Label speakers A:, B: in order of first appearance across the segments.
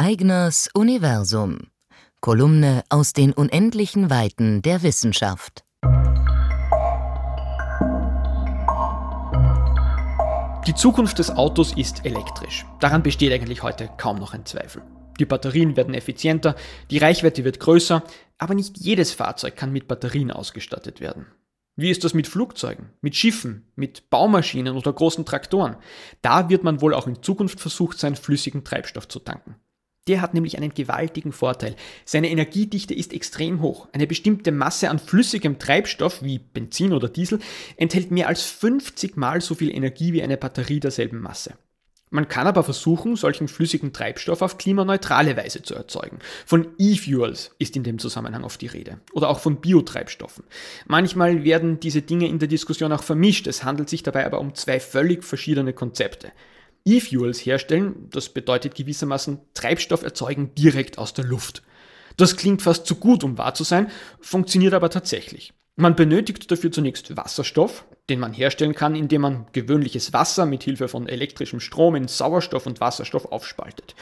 A: Eigners Universum. Kolumne aus den unendlichen Weiten der Wissenschaft.
B: Die Zukunft des Autos ist elektrisch. Daran besteht eigentlich heute kaum noch ein Zweifel. Die Batterien werden effizienter, die Reichweite wird größer, aber nicht jedes Fahrzeug kann mit Batterien ausgestattet werden. Wie ist das mit Flugzeugen, mit Schiffen, mit Baumaschinen oder großen Traktoren? Da wird man wohl auch in Zukunft versucht sein, flüssigen Treibstoff zu tanken. Der hat nämlich einen gewaltigen Vorteil. Seine Energiedichte ist extrem hoch. Eine bestimmte Masse an flüssigem Treibstoff wie Benzin oder Diesel enthält mehr als 50 mal so viel Energie wie eine Batterie derselben Masse. Man kann aber versuchen, solchen flüssigen Treibstoff auf klimaneutrale Weise zu erzeugen. Von E-Fuels ist in dem Zusammenhang oft die Rede. Oder auch von Biotreibstoffen. Manchmal werden diese Dinge in der Diskussion auch vermischt. Es handelt sich dabei aber um zwei völlig verschiedene Konzepte. E-Fuels herstellen, das bedeutet gewissermaßen Treibstoff erzeugen direkt aus der Luft. Das klingt fast zu gut, um wahr zu sein, funktioniert aber tatsächlich. Man benötigt dafür zunächst Wasserstoff, den man herstellen kann, indem man gewöhnliches Wasser mit Hilfe von elektrischem Strom in Sauerstoff und Wasserstoff aufspaltet.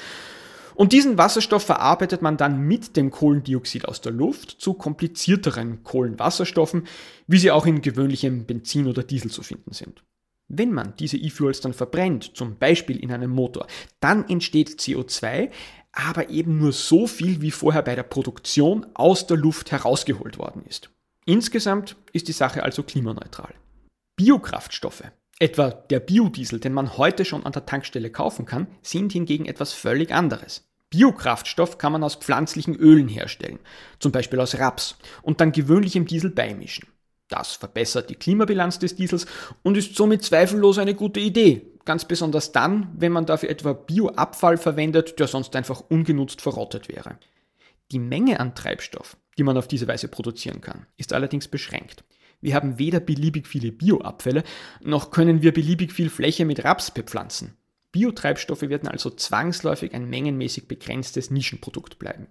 B: Und diesen Wasserstoff verarbeitet man dann mit dem Kohlendioxid aus der Luft zu komplizierteren Kohlenwasserstoffen, wie sie auch in gewöhnlichem Benzin oder Diesel zu finden sind. Wenn man diese E-Fuels dann verbrennt, zum Beispiel in einem Motor, dann entsteht CO2, aber eben nur so viel, wie vorher bei der Produktion aus der Luft herausgeholt worden ist. Insgesamt ist die Sache also klimaneutral. Biokraftstoffe, etwa der Biodiesel, den man heute schon an der Tankstelle kaufen kann, sind hingegen etwas völlig anderes. Biokraftstoff kann man aus pflanzlichen Ölen herstellen, zum Beispiel aus Raps, und dann gewöhnlichem Diesel beimischen. Das verbessert die Klimabilanz des Diesels und ist somit zweifellos eine gute Idee, ganz besonders dann, wenn man dafür etwa Bioabfall verwendet, der sonst einfach ungenutzt verrottet wäre. Die Menge an Treibstoff, die man auf diese Weise produzieren kann, ist allerdings beschränkt. Wir haben weder beliebig viele Bioabfälle, noch können wir beliebig viel Fläche mit Raps bepflanzen. Biotreibstoffe werden also zwangsläufig ein mengenmäßig begrenztes Nischenprodukt bleiben.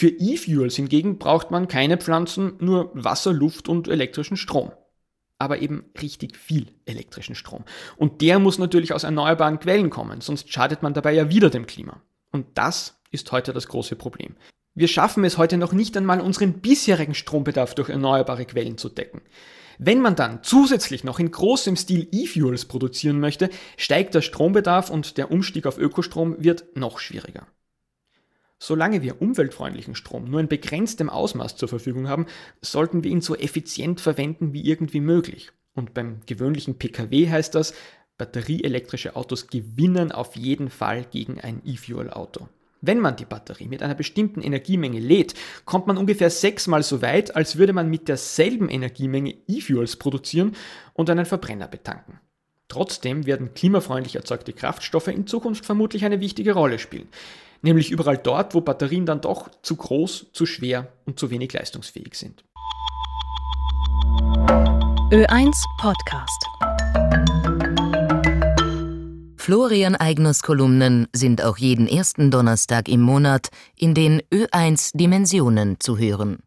B: Für E-Fuels hingegen braucht man keine Pflanzen, nur Wasser, Luft und elektrischen Strom. Aber eben richtig viel elektrischen Strom. Und der muss natürlich aus erneuerbaren Quellen kommen, sonst schadet man dabei ja wieder dem Klima. Und das ist heute das große Problem. Wir schaffen es heute noch nicht einmal, unseren bisherigen Strombedarf durch erneuerbare Quellen zu decken. Wenn man dann zusätzlich noch in großem Stil E-Fuels produzieren möchte, steigt der Strombedarf und der Umstieg auf Ökostrom wird noch schwieriger. Solange wir umweltfreundlichen Strom nur in begrenztem Ausmaß zur Verfügung haben, sollten wir ihn so effizient verwenden wie irgendwie möglich. Und beim gewöhnlichen Pkw heißt das, batterieelektrische Autos gewinnen auf jeden Fall gegen ein E-Fuel-Auto. Wenn man die Batterie mit einer bestimmten Energiemenge lädt, kommt man ungefähr sechsmal so weit, als würde man mit derselben Energiemenge E-Fuels produzieren und einen Verbrenner betanken. Trotzdem werden klimafreundlich erzeugte Kraftstoffe in Zukunft vermutlich eine wichtige Rolle spielen. Nämlich überall dort, wo Batterien dann doch zu groß, zu schwer und zu wenig leistungsfähig sind.
A: Ö1 Podcast Florian Eigners Kolumnen sind auch jeden ersten Donnerstag im Monat in den Ö1 Dimensionen zu hören.